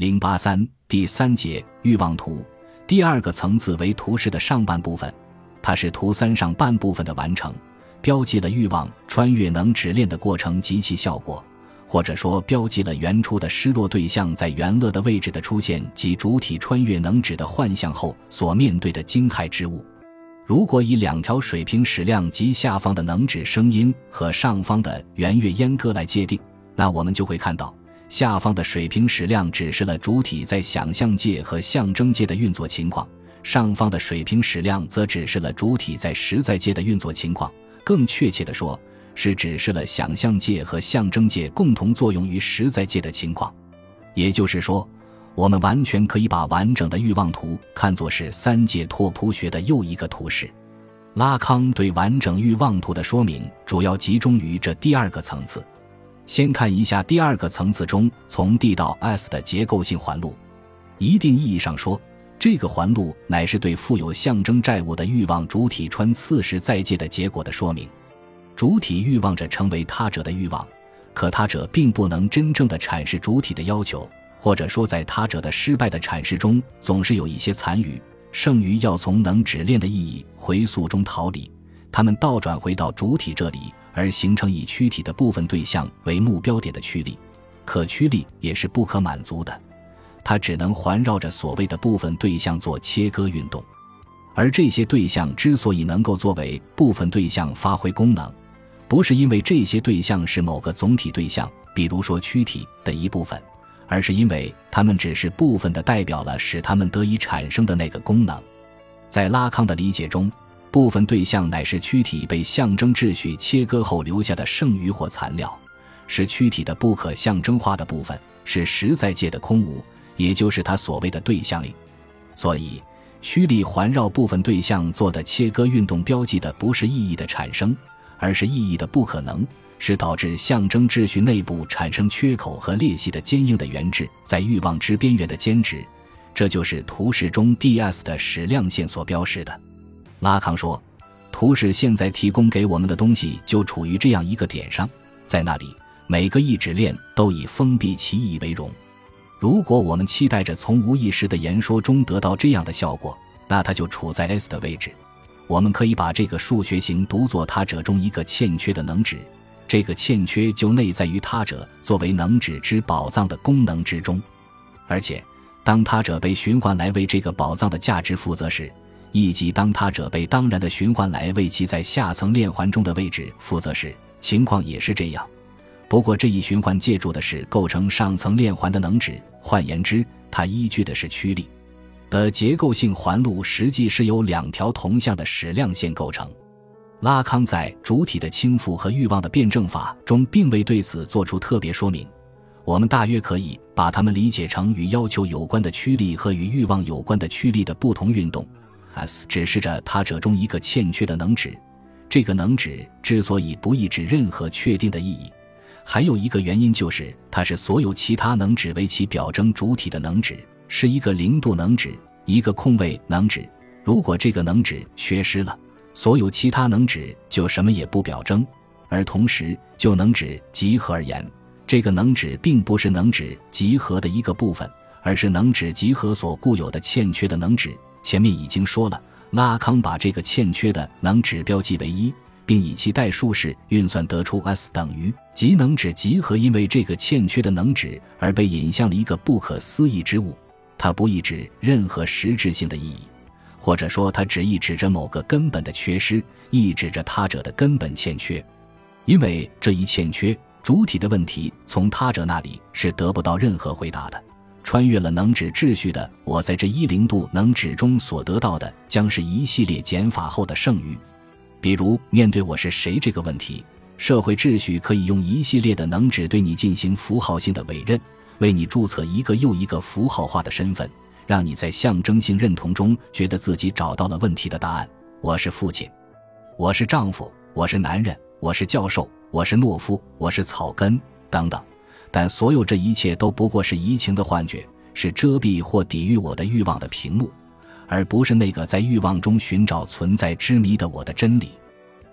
零八三第三节欲望图，第二个层次为图示的上半部分，它是图三上半部分的完成，标记了欲望穿越能指链的过程及其效果，或者说标记了原初的失落对象在原乐的位置的出现及主体穿越能指的幻象后所面对的惊骇之物。如果以两条水平矢量及下方的能指声音和上方的圆月阉割来界定，那我们就会看到。下方的水平矢量指示了主体在想象界和象征界的运作情况，上方的水平矢量则指示了主体在实在界的运作情况。更确切地说，是指示了想象界和象征界共同作用于实在界的情况。也就是说，我们完全可以把完整的欲望图看作是三界拓扑学的又一个图式。拉康对完整欲望图的说明主要集中于这第二个层次。先看一下第二个层次中从 D 到 S 的结构性环路。一定意义上说，这个环路乃是对富有象征债务的欲望主体穿刺时再界的结果的说明。主体欲望着成为他者的欲望，可他者并不能真正的阐释主体的要求，或者说，在他者的失败的阐释中，总是有一些残余，剩余要从能指链的意义回溯中逃离，他们倒转回到主体这里。而形成以躯体的部分对象为目标点的驱力，可驱力也是不可满足的，它只能环绕着所谓的部分对象做切割运动。而这些对象之所以能够作为部分对象发挥功能，不是因为这些对象是某个总体对象，比如说躯体的一部分，而是因为它们只是部分的代表了使它们得以产生的那个功能。在拉康的理解中。部分对象乃是躯体被象征秩序切割后留下的剩余或残料，是躯体的不可象征化的部分，是实在界的空无，也就是他所谓的对象力。所以，虚力环绕部分对象做的切割运动，标记的不是意义的产生，而是意义的不可能，是导致象征秩序内部产生缺口和裂隙的坚硬的原质，在欲望之边缘的坚持。这就是图示中 D.S 的矢量线所标示的。拉康说：“图示现在提供给我们的东西就处于这样一个点上，在那里，每个意志链都以封闭其意为荣。如果我们期待着从无意识的言说中得到这样的效果，那它就处在 S 的位置。我们可以把这个数学型读作他者中一个欠缺的能指，这个欠缺就内在于他者作为能指之宝藏的功能之中。而且，当他者被循环来为这个宝藏的价值负责时。”以及当他者被当然的循环来为其在下层链环中的位置负责时，情况也是这样。不过这一循环借助的是构成上层链环的能指，换言之，它依据的是驱力的结构性环路，实际是由两条同向的矢量线构成。拉康在主体的倾覆和欲望的辩证法中，并未对此做出特别说明。我们大约可以把它们理解成与要求有关的驱力和与欲望有关的驱力的不同运动。S 指示着他者中一个欠缺的能指，这个能指之所以不意指任何确定的意义，还有一个原因就是它是所有其他能指为其表征主体的能指，是一个零度能指，一个空位能指。如果这个能指缺失了，所有其他能指就什么也不表征。而同时，就能指集合而言，这个能指并不是能指集合的一个部分，而是能指集合所固有的欠缺的能指。前面已经说了，拉康把这个欠缺的能指标记为一，并以其代数式运算得出 S 等于即能指集合，因为这个欠缺的能指而被引向了一个不可思议之物。它不意指任何实质性的意义，或者说它只意指着某个根本的缺失，意指着他者的根本欠缺。因为这一欠缺，主体的问题从他者那里是得不到任何回答的。穿越了能指秩序的我，在这一零度能指中所得到的，将是一系列减法后的剩余。比如，面对我是谁这个问题，社会秩序可以用一系列的能指对你进行符号性的委任，为你注册一个又一个符号化的身份，让你在象征性认同中觉得自己找到了问题的答案。我是父亲，我是丈夫，我是男人，我是教授，我是懦夫，我是草根，等等。但所有这一切都不过是移情的幻觉，是遮蔽或抵御我的欲望的屏幕，而不是那个在欲望中寻找存在之谜的我的真理。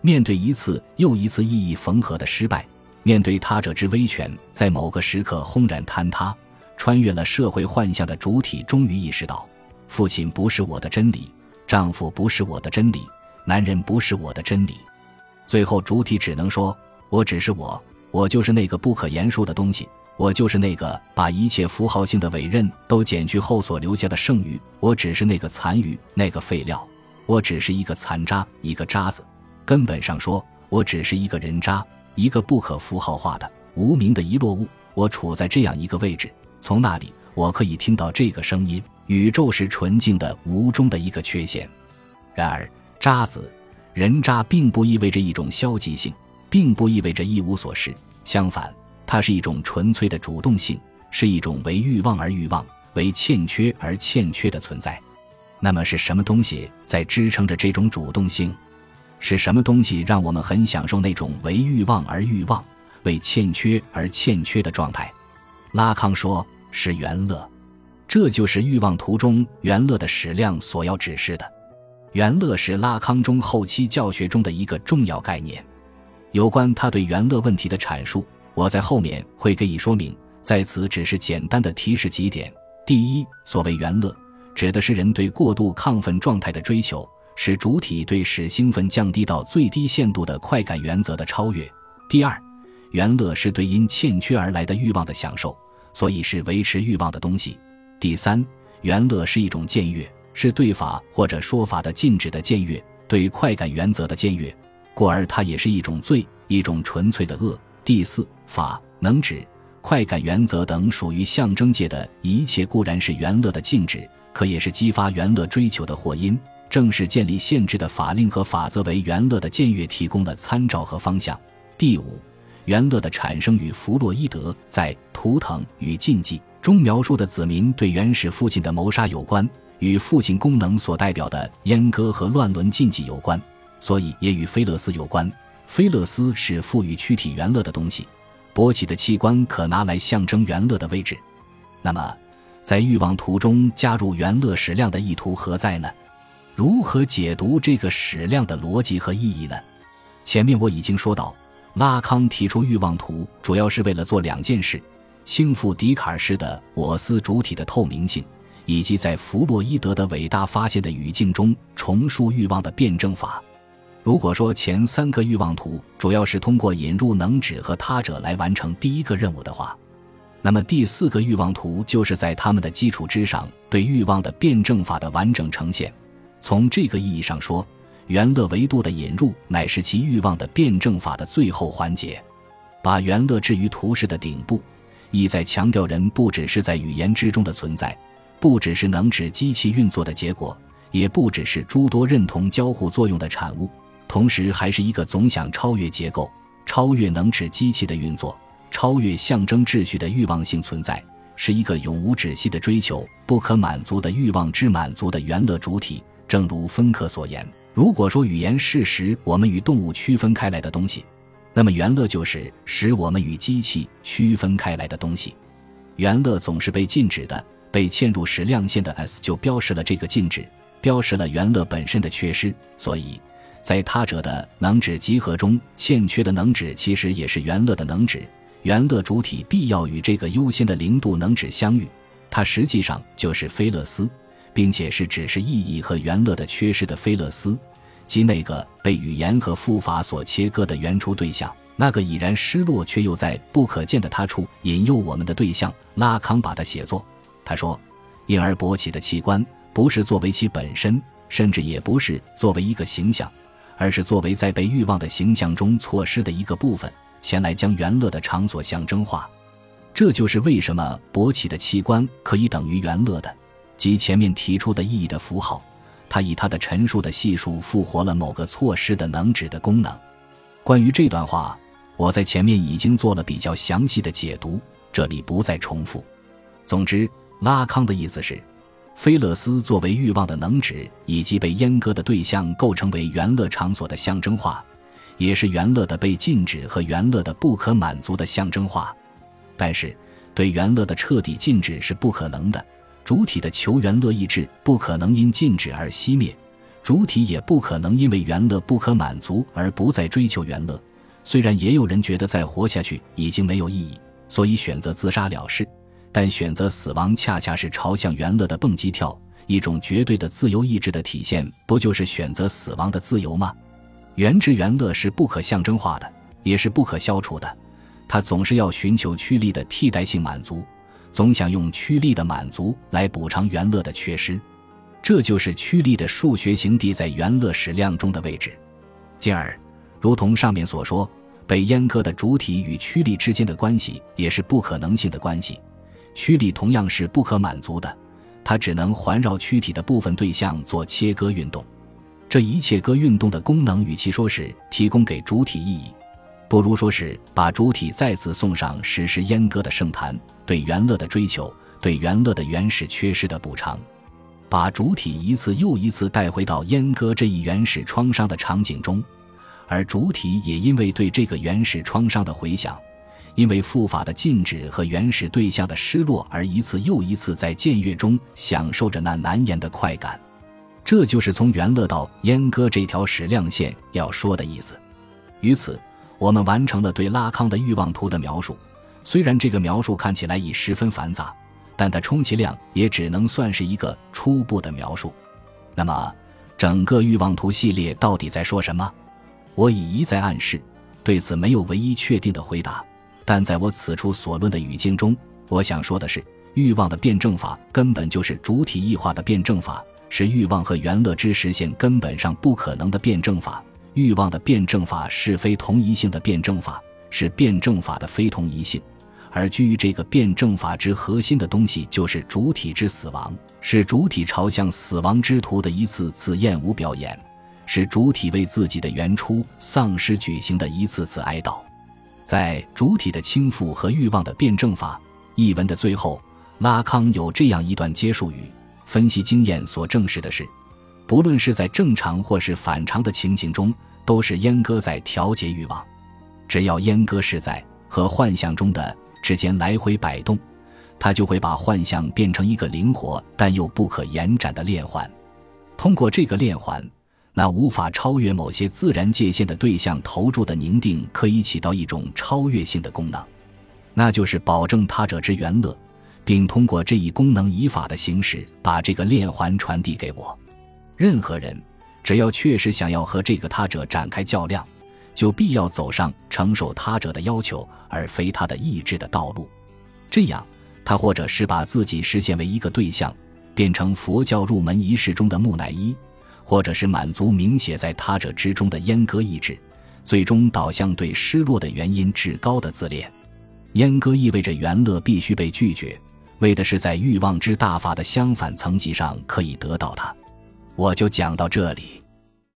面对一次又一次意义缝合的失败，面对他者之威权在某个时刻轰然坍塌，穿越了社会幻象的主体终于意识到，父亲不是我的真理，丈夫不是我的真理，男人不是我的真理。最后，主体只能说：“我只是我，我就是那个不可言说的东西。”我就是那个把一切符号性的委任都减去后所留下的剩余，我只是那个残余，那个废料，我只是一个残渣，一个渣子。根本上说，我只是一个人渣，一个不可符号化的无名的遗落物。我处在这样一个位置，从那里我可以听到这个声音。宇宙是纯净的无中的一个缺陷。然而，渣子、人渣并不意味着一种消极性，并不意味着一无所事。相反。它是一种纯粹的主动性，是一种为欲望而欲望、为欠缺而欠缺的存在。那么是什么东西在支撑着这种主动性？是什么东西让我们很享受那种为欲望而欲望、为欠缺而欠缺的状态？拉康说是元乐，这就是欲望图中元乐的矢量所要指示的。元乐是拉康中后期教学中的一个重要概念，有关他对元乐问题的阐述。我在后面会给予说明，在此只是简单的提示几点：第一，所谓元乐，指的是人对过度亢奋状态的追求，是主体对使兴奋降低到最低限度的快感原则的超越；第二，元乐是对因欠缺而来的欲望的享受，所以是维持欲望的东西；第三，元乐是一种僭越，是对法或者说法的禁止的僭越，对快感原则的僭越，故而它也是一种罪，一种纯粹的恶。第四法能指快感原则等属于象征界的一切，固然是元乐的禁止，可也是激发元乐追求的祸因。正是建立限制的法令和法则为元乐的僭越提供了参照和方向。第五，元乐的产生与弗洛伊德在《图腾与禁忌》中描述的子民对原始父亲的谋杀有关，与父亲功能所代表的阉割和乱伦禁忌有关，所以也与菲勒斯有关。菲勒斯是赋予躯体元乐的东西，勃起的器官可拿来象征元乐的位置。那么，在欲望图中加入元乐矢量的意图何在呢？如何解读这个矢量的逻辑和意义呢？前面我已经说到，拉康提出欲望图主要是为了做两件事：倾覆笛卡尔式的我思主体的透明性，以及在弗洛伊德的伟大发现的语境中重述欲望的辩证法。如果说前三个欲望图主要是通过引入能指和他者来完成第一个任务的话，那么第四个欲望图就是在他们的基础之上对欲望的辩证法的完整呈现。从这个意义上说，元乐维度的引入乃是其欲望的辩证法的最后环节，把元乐置于图式的顶部，意在强调人不只是在语言之中的存在，不只是能指机器运作的结果，也不只是诸多认同交互作用的产物。同时，还是一个总想超越结构、超越能指机器的运作、超越象征秩序的欲望性存在，是一个永无止息的追求、不可满足的欲望之满足的原乐主体。正如芬克所言，如果说语言是使我们与动物区分开来的东西，那么原乐就是使我们与机器区分开来的东西。原乐总是被禁止的，被嵌入时亮线的 S 就标识了这个禁止，标识了原乐本身的缺失，所以。在他者的能指集合中，欠缺的能指其实也是元乐的能指。元乐主体必要与这个优先的零度能指相遇，它实际上就是菲勒斯，并且是只是意义和元乐的缺失的菲勒斯，即那个被语言和复法所切割的原初对象，那个已然失落却又在不可见的他处引诱我们的对象。拉康把它写作，他说：因而勃起的器官不是作为其本身，甚至也不是作为一个形象。而是作为在被欲望的形象中错失的一个部分，前来将元乐的场所象征化。这就是为什么勃起的器官可以等于元乐的，即前面提出的意义的符号。他以他的陈述的系数复活了某个错失的能指的功能。关于这段话，我在前面已经做了比较详细的解读，这里不再重复。总之，拉康的意思是。菲勒斯作为欲望的能指以及被阉割的对象，构成为元乐场所的象征化，也是元乐的被禁止和元乐的不可满足的象征化。但是，对元乐的彻底禁止是不可能的。主体的求元乐意志不可能因禁止而熄灭，主体也不可能因为元乐不可满足而不再追求元乐。虽然也有人觉得再活下去已经没有意义，所以选择自杀了事。但选择死亡恰恰是朝向原乐的蹦极跳，一种绝对的自由意志的体现，不就是选择死亡的自由吗？原之原乐是不可象征化的，也是不可消除的，它总是要寻求趋利的替代性满足，总想用趋利的满足来补偿原乐的缺失，这就是趋利的数学形地在原乐矢量中的位置。进而，如同上面所说，被阉割的主体与趋力之间的关系也是不可能性的关系。驱力同样是不可满足的，它只能环绕躯体的部分对象做切割运动。这一切割运动的功能，与其说是提供给主体意义，不如说是把主体再次送上实施阉割的圣坛，对原乐的追求，对原乐的原始缺失的补偿，把主体一次又一次带回到阉割这一原始创伤的场景中，而主体也因为对这个原始创伤的回想。因为复法的禁止和原始对象的失落，而一次又一次在僭越中享受着那难言的快感，这就是从原乐到阉割这条矢量线要说的意思。于此，我们完成了对拉康的欲望图的描述。虽然这个描述看起来已十分繁杂，但它充其量也只能算是一个初步的描述。那么，整个欲望图系列到底在说什么？我已一再暗示，对此没有唯一确定的回答。但在我此处所论的语境中，我想说的是，欲望的辩证法根本就是主体异化的辩证法，是欲望和原乐之实现根本上不可能的辩证法。欲望的辩证法是非同一性的辩证法，是辩证法的非同一性。而居于这个辩证法之核心的东西，就是主体之死亡，是主体朝向死亡之途的一次次厌恶表演，是主体为自己的原初丧失举行的一次次哀悼。在主体的倾覆和欲望的辩证法一文的最后，拉康有这样一段结束语：分析经验所证实的是，不论是在正常或是反常的情形中，都是阉割在调节欲望。只要阉割是在和幻象中的之间来回摆动，它就会把幻象变成一个灵活但又不可延展的链环。通过这个链环。那无法超越某些自然界限的对象投注的凝定，可以起到一种超越性的功能，那就是保证他者之原乐，并通过这一功能以法的形式把这个链环传递给我。任何人只要确实想要和这个他者展开较量，就必要走上承受他者的要求而非他的意志的道路。这样，他或者是把自己实现为一个对象，变成佛教入门仪式中的木乃伊。或者是满足明写在他者之中的阉割意志，最终导向对失落的原因至高的自恋。阉割意味着原乐必须被拒绝，为的是在欲望之大法的相反层级上可以得到它。我就讲到这里。